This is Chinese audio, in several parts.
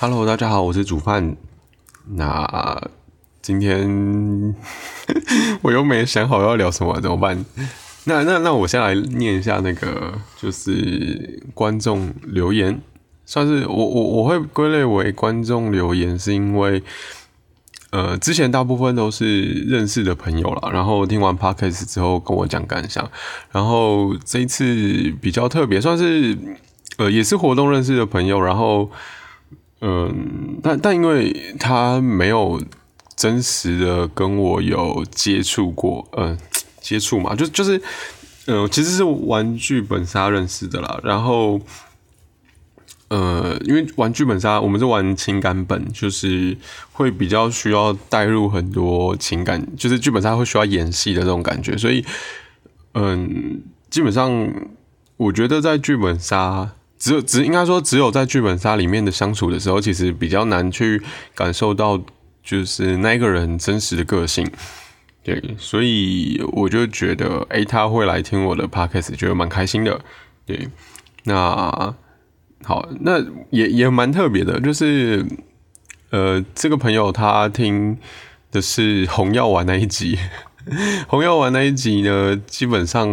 Hello，大家好，我是煮饭。那今天 我又没想好要聊什么，怎么办？那那那我先来念一下那个，就是观众留言，算是我我我会归类为观众留言，是因为呃之前大部分都是认识的朋友了，然后听完 podcast 之后跟我讲感想，然后这一次比较特别，算是呃也是活动认识的朋友，然后。嗯，但但因为他没有真实的跟我有接触过，嗯，接触嘛，就就是，嗯，其实是玩剧本杀认识的啦。然后，呃，因为玩剧本杀，我们是玩情感本，就是会比较需要带入很多情感，就是剧本杀会需要演戏的这种感觉，所以，嗯，基本上我觉得在剧本杀。只有只应该说，只有在剧本杀里面的相处的时候，其实比较难去感受到，就是那个人真实的个性。对，所以我就觉得，哎，他会来听我的 podcast，觉得蛮开心的。对，那好，那也也蛮特别的，就是呃，这个朋友他听的是红药丸那一集，红药丸那一集呢，基本上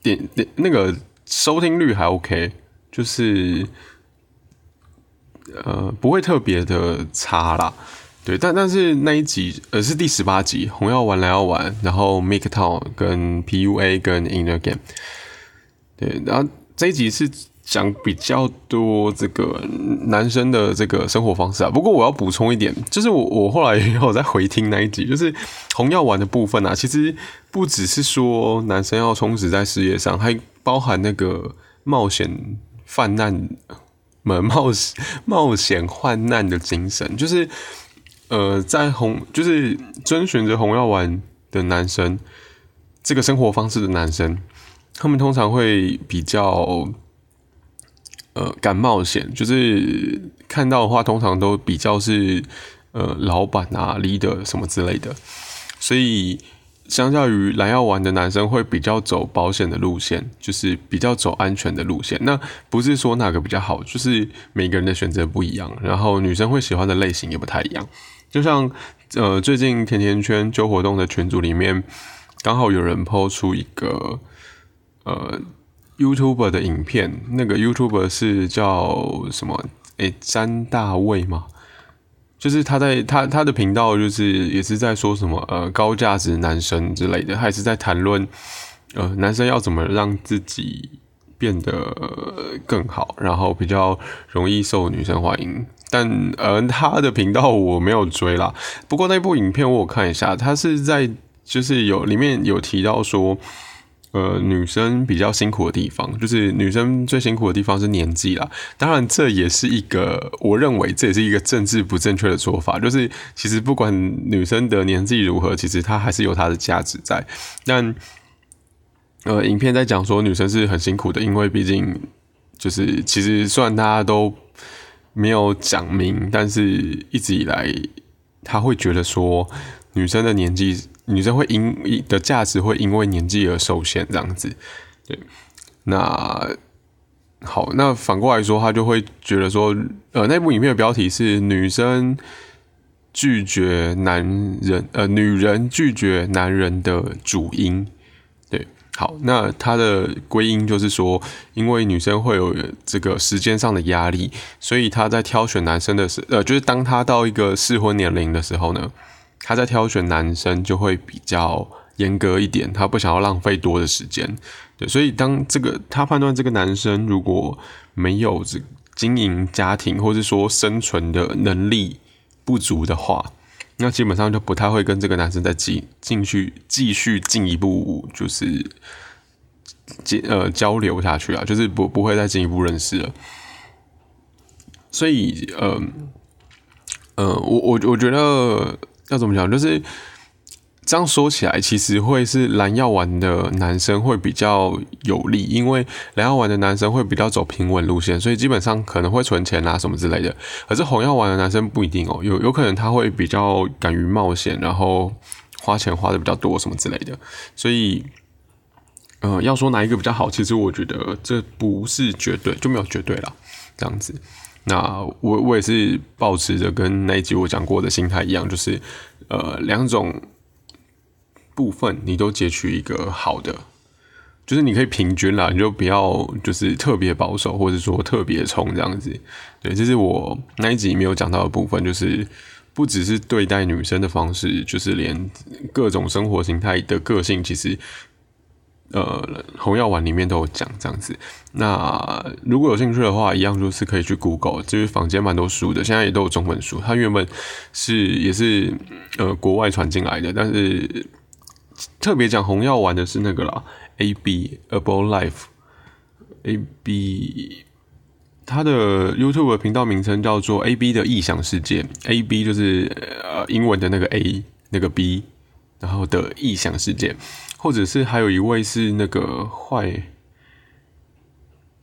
点点那个收听率还 OK。就是，呃，不会特别的差啦，对，但但是那一集，呃，是第十八集，红药丸来要玩，然后 Make Town 跟 PUA 跟 Inner Game，对，然后这一集是讲比较多这个男生的这个生活方式啊。不过我要补充一点，就是我我后来也有在回听那一集，就是红药丸的部分啊，其实不只是说男生要充实在事业上，还包含那个冒险。泛滥、冒冒冒险、患难的精神，就是呃，在红，就是遵循着红药丸的男生，这个生活方式的男生，他们通常会比较呃敢冒险，就是看到的话，通常都比较是呃老板啊、leader 什么之类的，所以。相较于蓝药丸的男生会比较走保险的路线，就是比较走安全的路线。那不是说哪个比较好，就是每个人的选择不一样。然后女生会喜欢的类型也不太一样。就像呃，最近甜甜圈揪活动的群组里面，刚好有人抛出一个呃 YouTube 的影片，那个 YouTube 是叫什么？诶，詹大卫吗？就是他在他他的频道就是也是在说什么呃高价值男生之类的，还是在谈论呃男生要怎么让自己变得更好，然后比较容易受女生欢迎。但呃他的频道我没有追啦，不过那部影片我有看一下，他是在就是有里面有提到说。呃，女生比较辛苦的地方，就是女生最辛苦的地方是年纪啦。当然，这也是一个我认为这也是一个政治不正确的做法。就是其实不管女生的年纪如何，其实她还是有她的价值在。但呃，影片在讲说女生是很辛苦的，因为毕竟就是其实虽然大家都没有讲明，但是一直以来他会觉得说女生的年纪。女生会因的价值会因为年纪而受限，这样子，对。那好，那反过来说，他就会觉得说，呃，那部影片的标题是“女生拒绝男人，呃，女人拒绝男人的主因”。对，好，那他的归因就是说，因为女生会有这个时间上的压力，所以她在挑选男生的时，呃，就是当她到一个适婚年龄的时候呢。他在挑选男生就会比较严格一点，他不想要浪费多的时间，对，所以当这个他判断这个男生如果没有这经营家庭或者说生存的能力不足的话，那基本上就不太会跟这个男生再进进去继续进一步就是进呃交流下去啊，就是不不会再进一步认识了，所以呃呃我我我觉得。要怎么讲？就是这样说起来，其实会是蓝药丸的男生会比较有利，因为蓝药丸的男生会比较走平稳路线，所以基本上可能会存钱啊什么之类的。可是红药丸的男生不一定哦，有有可能他会比较敢于冒险，然后花钱花的比较多什么之类的。所以，呃，要说哪一个比较好，其实我觉得这不是绝对，就没有绝对了。这样子，那我我也是保持着跟那一集我讲过的心态一样，就是呃两种部分你都截取一个好的，就是你可以平均啦，你就不要就是特别保守，或者说特别冲这样子。对，这是我那一集没有讲到的部分，就是不只是对待女生的方式，就是连各种生活形态的个性，其实。呃，红药丸里面都有讲这样子。那如果有兴趣的话，一样就是可以去 Google，就是坊间蛮多书的，现在也都有中文书。它原本是也是呃国外传进来的，但是特别讲红药丸的是那个啦，A B About Life，A B，它的 YouTube 频道名称叫做 A B 的异想世界，A B 就是呃英文的那个 A 那个 B，然后的异想世界。或者是还有一位是那个坏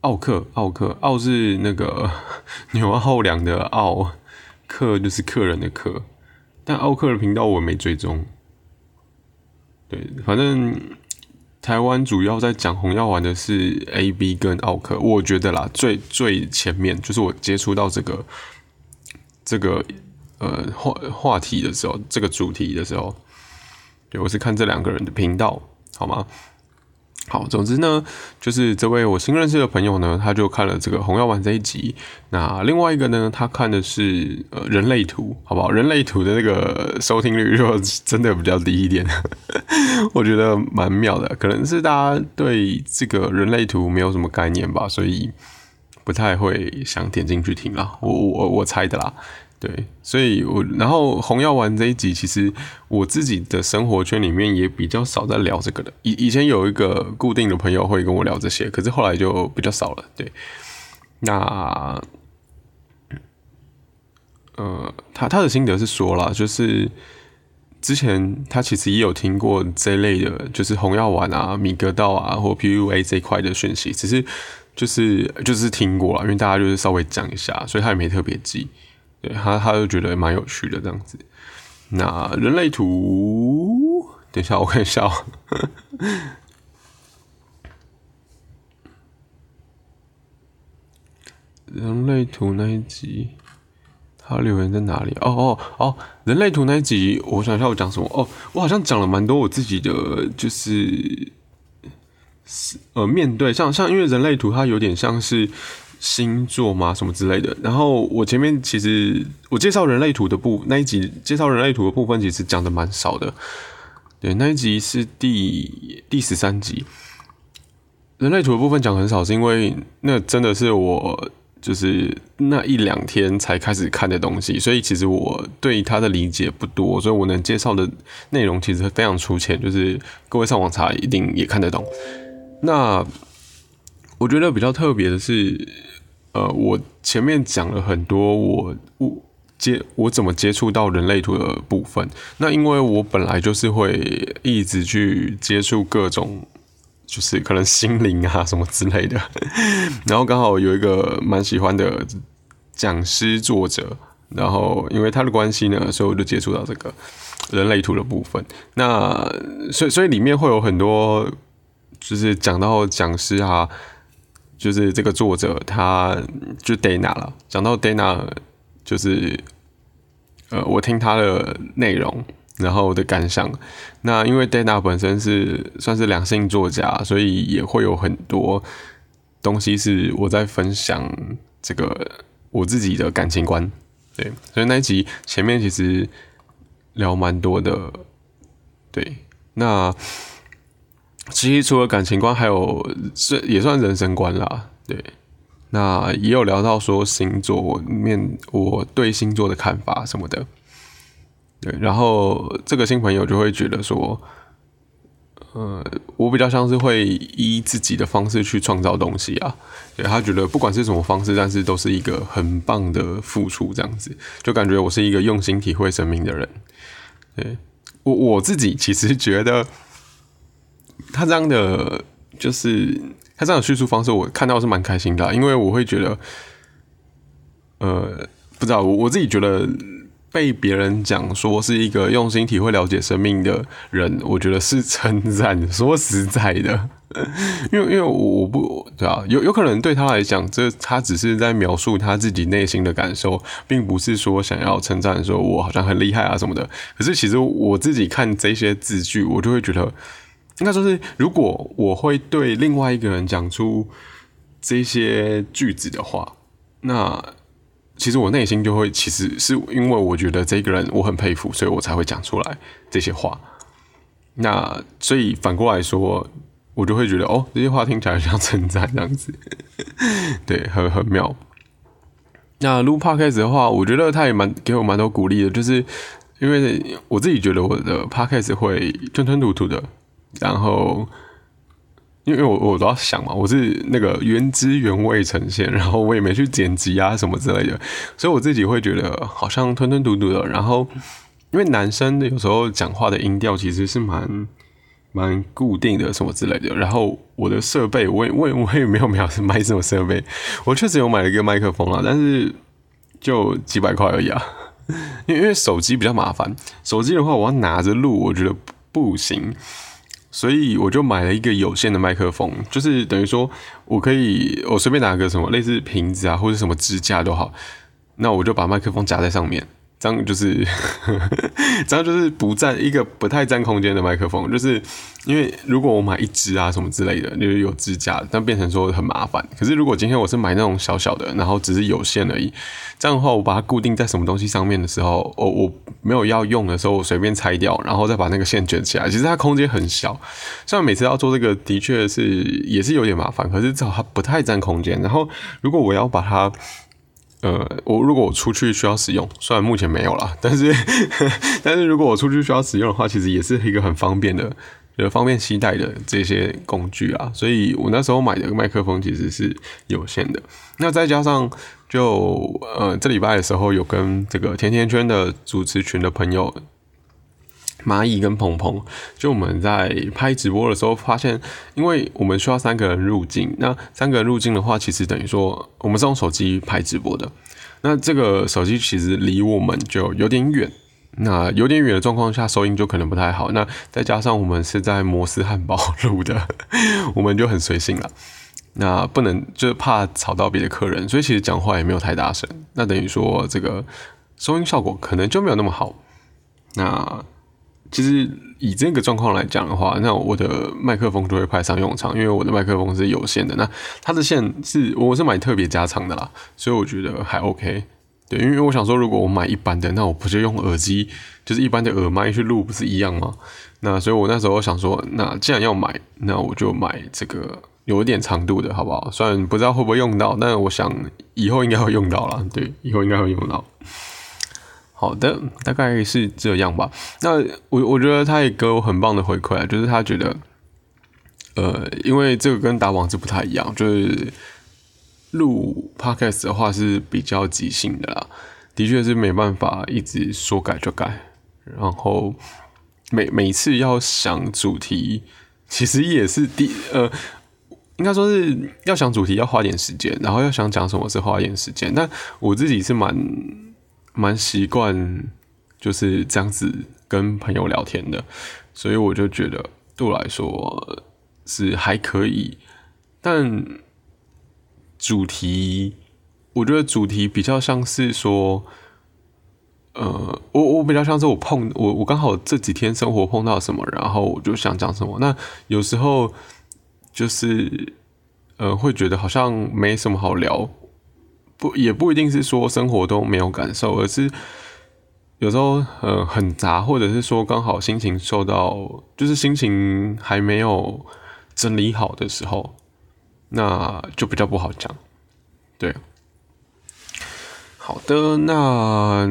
奥克，奥克奥是那个 牛奥良的奥，客就是客人的客，但奥克的频道我没追踪。对，反正台湾主要在讲红药丸的是 A B 跟奥克，我觉得啦，最最前面就是我接触到这个这个呃话话题的时候，这个主题的时候。对，我是看这两个人的频道，好吗？好，总之呢，就是这位我新认识的朋友呢，他就看了这个红药丸这一集。那另外一个呢，他看的是呃人类图，好不好？人类图的那个收听率就真的比较低一点，我觉得蛮妙的。可能是大家对这个人类图没有什么概念吧，所以不太会想点进去听啦。我我我猜的啦。对，所以我然后红药丸这一集，其实我自己的生活圈里面也比较少在聊这个的。以以前有一个固定的朋友会跟我聊这些，可是后来就比较少了。对，那呃，他他的心得是说了，就是之前他其实也有听过这类的，就是红药丸啊、米格道啊或 PUA 这一块的讯息，只是就是就是听过了，因为大家就是稍微讲一下，所以他也没特别记。对他，他就觉得蛮有趣的这样子。那人类图，等一下我看一下。人类图那一集，他留言在哪里？哦哦哦，人类图那一集，我想一下我讲什么？哦，我好像讲了蛮多我自己的，就是是呃，面对像像，因为人类图它有点像是。星座吗？什么之类的？然后我前面其实我介绍人类图的部那一集，介绍人类图的部分其实讲的蛮少的。对，那一集是第第十三集，人类图的部分讲很少，是因为那真的是我就是那一两天才开始看的东西，所以其实我对他的理解不多，所以我能介绍的内容其实非常粗浅，就是各位上网查一定也看得懂。那我觉得比较特别的是，呃，我前面讲了很多我我接我怎么接触到人类图的部分。那因为我本来就是会一直去接触各种，就是可能心灵啊什么之类的。然后刚好有一个蛮喜欢的讲师作者，然后因为他的关系呢，所以我就接触到这个人类图的部分。那所以所以里面会有很多，就是讲到讲师啊。就是这个作者，他就 Dana 了。讲到 Dana，就是呃，我听他的内容，然后的感想。那因为 Dana 本身是算是两性作家，所以也会有很多东西是我在分享这个我自己的感情观。对，所以那一集前面其实聊蛮多的。对，那。其实除了感情观，还有这也算人生观啦。对，那也有聊到说星座面，我对星座的看法什么的。对，然后这个新朋友就会觉得说，呃，我比较像是会依自己的方式去创造东西啊。对他觉得不管是什么方式，但是都是一个很棒的付出，这样子就感觉我是一个用心体会生命的人。对我我自己其实觉得。他这样的就是他这样的叙述方式，我看到是蛮开心的，因为我会觉得，呃，不知道我我自己觉得被别人讲说是一个用心体会了解生命的人，我觉得是称赞。说实在的，因为因为我不对啊，有有可能对他来讲，这他只是在描述他自己内心的感受，并不是说想要称赞说我好像很厉害啊什么的。可是其实我自己看这些字句，我就会觉得，应该说是如果我会对另外一个人讲出这些句子的话，那。其实我内心就会，其实是因为我觉得这个人我很佩服，所以我才会讲出来这些话。那所以反过来说，我就会觉得哦，这些话听起来像称赞这样子，对，很很妙。那录 podcast 的话，我觉得他也蛮给我蛮多鼓励的，就是因为我自己觉得我的 podcast 会吞吞吐吐的，然后。因为我我都要想嘛，我是那个原汁原味呈现，然后我也没去剪辑啊什么之类的，所以我自己会觉得好像吞吞吐吐的。然后因为男生有时候讲话的音调其实是蛮蛮固定的什么之类的。然后我的设备，我也我也我也没有买买什么设备，我确实有买了一个麦克风啊，但是就几百块而已啊。因为因为手机比较麻烦，手机的话我要拿着录，我觉得不行。所以我就买了一个有线的麦克风，就是等于说我可以我随便拿个什么类似瓶子啊或者什么支架都好，那我就把麦克风夹在上面。这样就是，这样就是不占一个不太占空间的麦克风，就是因为如果我买一支啊什么之类的，就是有支架，但变成说很麻烦。可是如果今天我是买那种小小的，然后只是有线而已，这样的话我把它固定在什么东西上面的时候，我我没有要用的时候，我随便拆掉，然后再把那个线卷起来，其实它空间很小。虽然每次要做这个的确是也是有点麻烦，可是至少它不太占空间。然后如果我要把它。呃，我如果我出去需要使用，虽然目前没有啦，但是 但是如果我出去需要使用的话，其实也是一个很方便的，呃，方便携带的这些工具啊。所以我那时候买的麦克风其实是有限的。那再加上就呃，这礼拜的时候有跟这个甜甜圈的主持群的朋友。蚂蚁跟鹏鹏，就我们在拍直播的时候发现，因为我们需要三个人入镜，那三个人入镜的话，其实等于说我们是用手机拍直播的，那这个手机其实离我们就有点远，那有点远的状况下，收音就可能不太好。那再加上我们是在摩斯汉堡录的，我们就很随性了，那不能就是怕吵到别的客人，所以其实讲话也没有太大声，那等于说这个收音效果可能就没有那么好，那。其实以这个状况来讲的话，那我的麦克风就会派上用场，因为我的麦克风是有线的。那它的线是我是买特别加长的啦，所以我觉得还 OK。对，因为我想说，如果我买一般的，那我不就用耳机，就是一般的耳麦去录，不是一样吗？那所以我那时候想说，那既然要买，那我就买这个有一点长度的，好不好？虽然不知道会不会用到，但我想以后应该会用到了。对，以后应该会用到。好的，大概是这样吧。那我我觉得他也给我很棒的回馈啊，就是他觉得，呃，因为这个跟打网字不太一样，就是录 podcast 的话是比较即兴的啦，的确是没办法一直说改就改，然后每每次要想主题，其实也是第呃，应该说是要想主题要花点时间，然后要想讲什么是花点时间，但我自己是蛮。蛮习惯就是这样子跟朋友聊天的，所以我就觉得对我来说是还可以，但主题我觉得主题比较像是说，呃，我我比较像是我碰我我刚好这几天生活碰到什么，然后我就想讲什么。那有时候就是呃会觉得好像没什么好聊。不，也不一定是说生活都没有感受，而是有时候呃很杂，或者是说刚好心情受到，就是心情还没有整理好的时候，那就比较不好讲。对，好的，那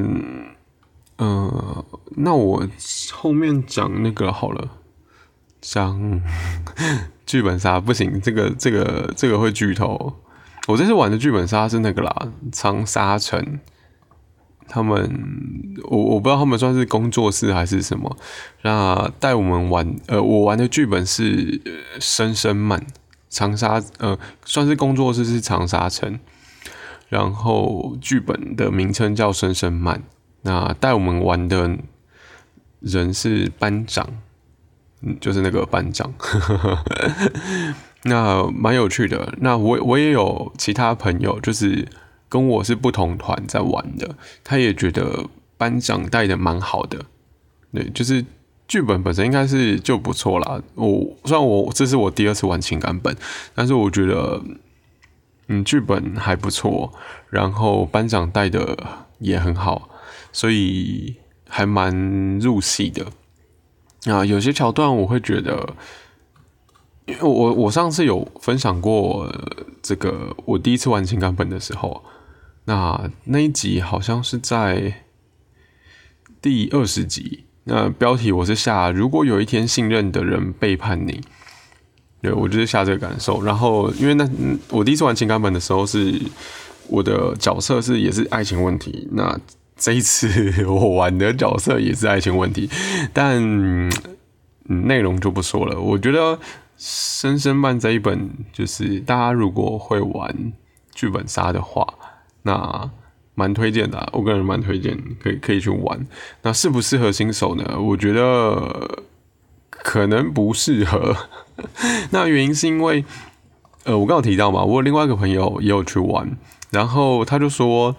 呃，那我后面讲那个好了，讲 剧本杀不行，这个这个这个会剧透。我这次玩的剧本杀是那个啦，长沙城。他们，我我不知道他们算是工作室还是什么。那带我们玩，呃，我玩的剧本是《深深慢》，长沙，呃，算是工作室是长沙城。然后剧本的名称叫《深深慢》。那带我们玩的人是班长，嗯，就是那个班长，那蛮有趣的。那我我也有其他朋友，就是跟我是不同团在玩的，他也觉得班长带的蛮好的，对，就是剧本本身应该是就不错啦。我虽然我这是我第二次玩情感本，但是我觉得。嗯，剧本还不错，然后班长带的也很好，所以还蛮入戏的。啊，有些桥段我会觉得，因为我我上次有分享过这个，我第一次玩情感本的时候，那那一集好像是在第二十集，那标题我是下：如果有一天信任的人背叛你。对，我就是下这个感受。然后，因为那我第一次玩情感本的时候，是我的角色是也是爱情问题。那这一次我玩的角色也是爱情问题，但内容就不说了。我觉得《深深慢》这一本，就是大家如果会玩剧本杀的话，那蛮推荐的。我个人蛮推荐，可以可以去玩。那适不适合新手呢？我觉得可能不适合。那原因是因为，呃，我刚有提到嘛，我有另外一个朋友也有去玩，然后他就说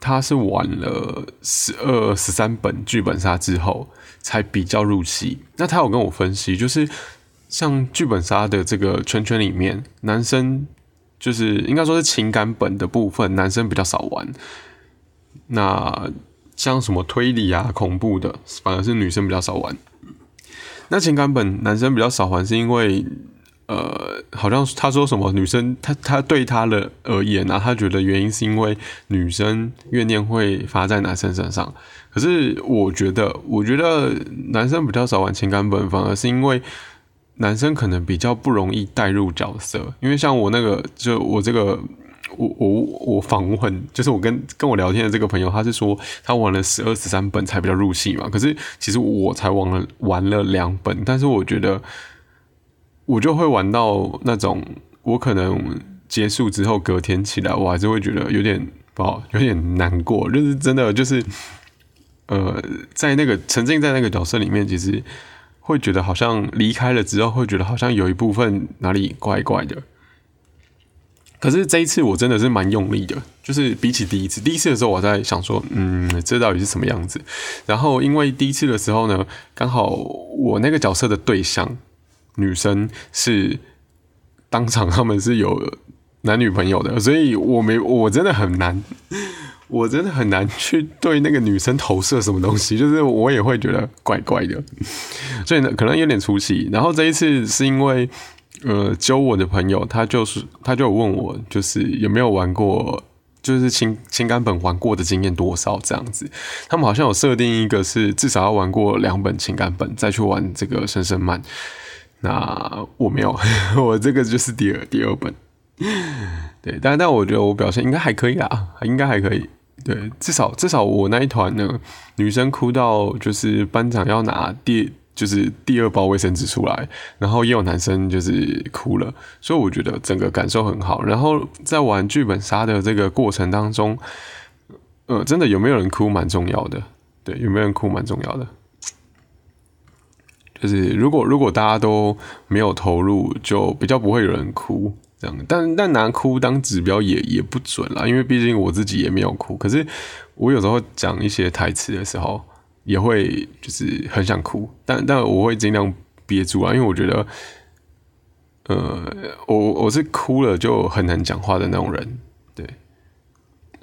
他是玩了十二、十三本剧本杀之后才比较入戏。那他有跟我分析，就是像剧本杀的这个圈圈里面，男生就是应该说是情感本的部分，男生比较少玩。那像什么推理啊、恐怖的，反而是女生比较少玩。那情感本男生比较少玩，是因为，呃，好像他说什么女生，他他对他的而言啊，他觉得原因是因为女生怨念会发在男生身上。可是我觉得，我觉得男生比较少玩情感本，反而是因为男生可能比较不容易带入角色，因为像我那个，就我这个。我我我访问，就是我跟跟我聊天的这个朋友，他是说他玩了十二十三本才比较入戏嘛。可是其实我才玩了玩了两本，但是我觉得我就会玩到那种，我可能结束之后隔天起来，我还是会觉得有点不好，有点难过。就是真的就是呃，在那个沉浸在那个角色里面，其实会觉得好像离开了之后，会觉得好像有一部分哪里怪怪的。可是这一次我真的是蛮用力的，就是比起第一次，第一次的时候我在想说，嗯，这到底是什么样子？然后因为第一次的时候呢，刚好我那个角色的对象女生是当场他们是有男女朋友的，所以我没我真的很难，我真的很难去对那个女生投射什么东西，就是我也会觉得怪怪的，所以呢可能有点出戏。然后这一次是因为。呃，教我的朋友，他就是他就有问我，就是有没有玩过，就是情情感本玩过的经验多少这样子。他们好像有设定一个是至少要玩过两本情感本再去玩这个深深慢。那我没有，我这个就是第二第二本。对，但但我觉得我表现应该还可以啦，应该还可以。对，至少至少我那一团呢，女生哭到就是班长要拿第。就是第二包卫生纸出来，然后也有男生就是哭了，所以我觉得整个感受很好。然后在玩剧本杀的这个过程当中，呃，真的有没有人哭蛮重要的，对，有没有人哭蛮重要的。就是如果如果大家都没有投入，就比较不会有人哭这样。但但拿哭当指标也也不准啦，因为毕竟我自己也没有哭。可是我有时候讲一些台词的时候。也会就是很想哭，但但我会尽量憋住啊，因为我觉得，呃，我我是哭了就很难讲话的那种人，对，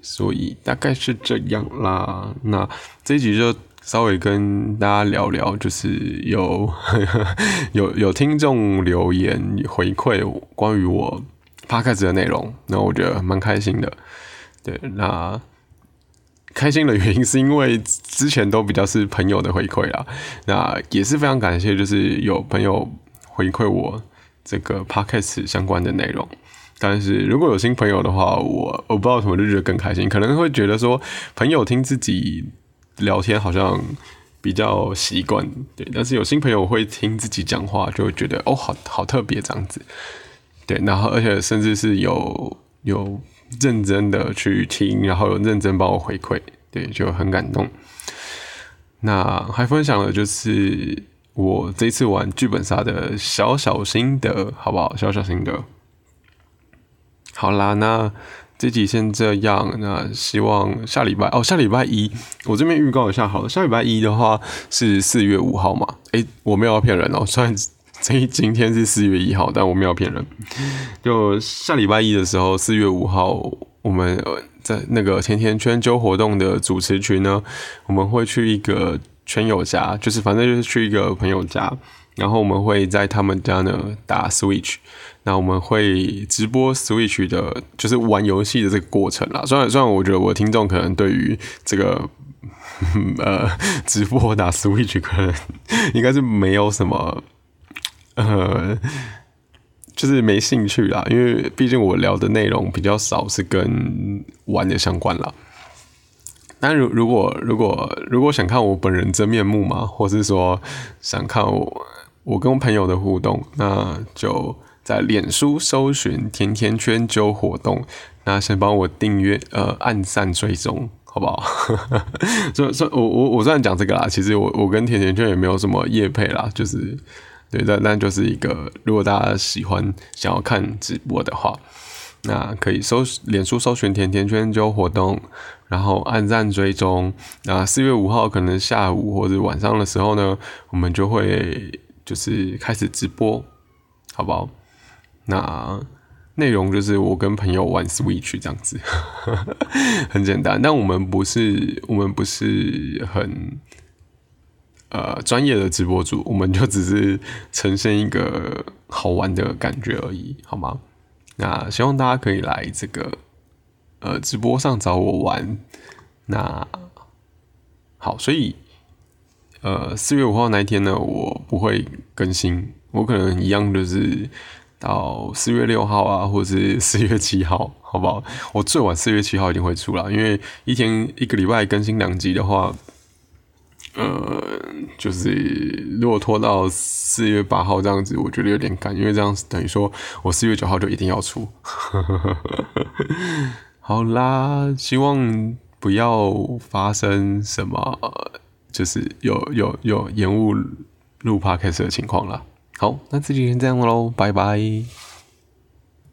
所以大概是这样啦。那这一集就稍微跟大家聊聊，就是有 有有听众留言回馈关于我 p 开始的内容，那我觉得蛮开心的，对，那。开心的原因是因为之前都比较是朋友的回馈啦，那也是非常感谢，就是有朋友回馈我这个 podcast 相关的内容。但是如果有新朋友的话，我我不知道什么就觉得更开心，可能会觉得说朋友听自己聊天好像比较习惯，对。但是有新朋友会听自己讲话，就会觉得哦，好好特别这样子，对。然后而且甚至是有有。认真的去听，然后有认真帮我回馈，对，就很感动。那还分享了就是我这次玩剧本杀的小小心得，好不好？小小心得。好啦，那这集先这样。那希望下礼拜哦，下礼拜一我这边预告一下好了。下礼拜一的话是四月五号嘛？诶，我没有要骗人哦。虽然这今天是四月一号，但我没有骗人。就下礼拜一的时候，四月五号，我们在那个甜甜圈揪活动的主持群呢，我们会去一个圈友家，就是反正就是去一个朋友家，然后我们会在他们家呢打 Switch。那我们会直播 Switch 的，就是玩游戏的这个过程啦。虽然虽然我觉得我听众可能对于这个 呃直播打 Switch 可能应该是没有什么呃，就是没兴趣啦，因为毕竟我聊的内容比较少是跟玩的相关啦。但如如果如果如果想看我本人真面目嘛，或是说想看我我跟朋友的互动，那就。在脸书搜寻“甜甜圈揪活动”，那先帮我订阅、呃，按赞、追踪，好不好？所以，我我我虽然讲这个啦，其实我我跟甜甜圈也没有什么业配啦，就是对，但但就是一个，如果大家喜欢想要看直播的话，那可以搜脸书搜寻“甜甜圈就活动”，然后按赞追踪。那四月五号可能下午或者晚上的时候呢，我们就会就是开始直播，好不好？那内容就是我跟朋友玩 Switch 这样子，很简单。但我们不是，我们不是很呃专业的直播主，我们就只是呈现一个好玩的感觉而已，好吗？那希望大家可以来这个呃直播上找我玩。那好，所以呃四月五号那一天呢，我不会更新，我可能一样就是。到四月六号啊，或者是 四月七号，好不好？我最晚四月七号一定会出啦，因为一天一个礼拜更新两集的话，呃，就是如果拖到四月八号这样子，我觉得有点赶，因为这样等于说我四月九号就一定要出。好啦，希望不要发生什么，就是有有有延误录 podcast 的情况啦。好，那这集先这样喽，拜拜。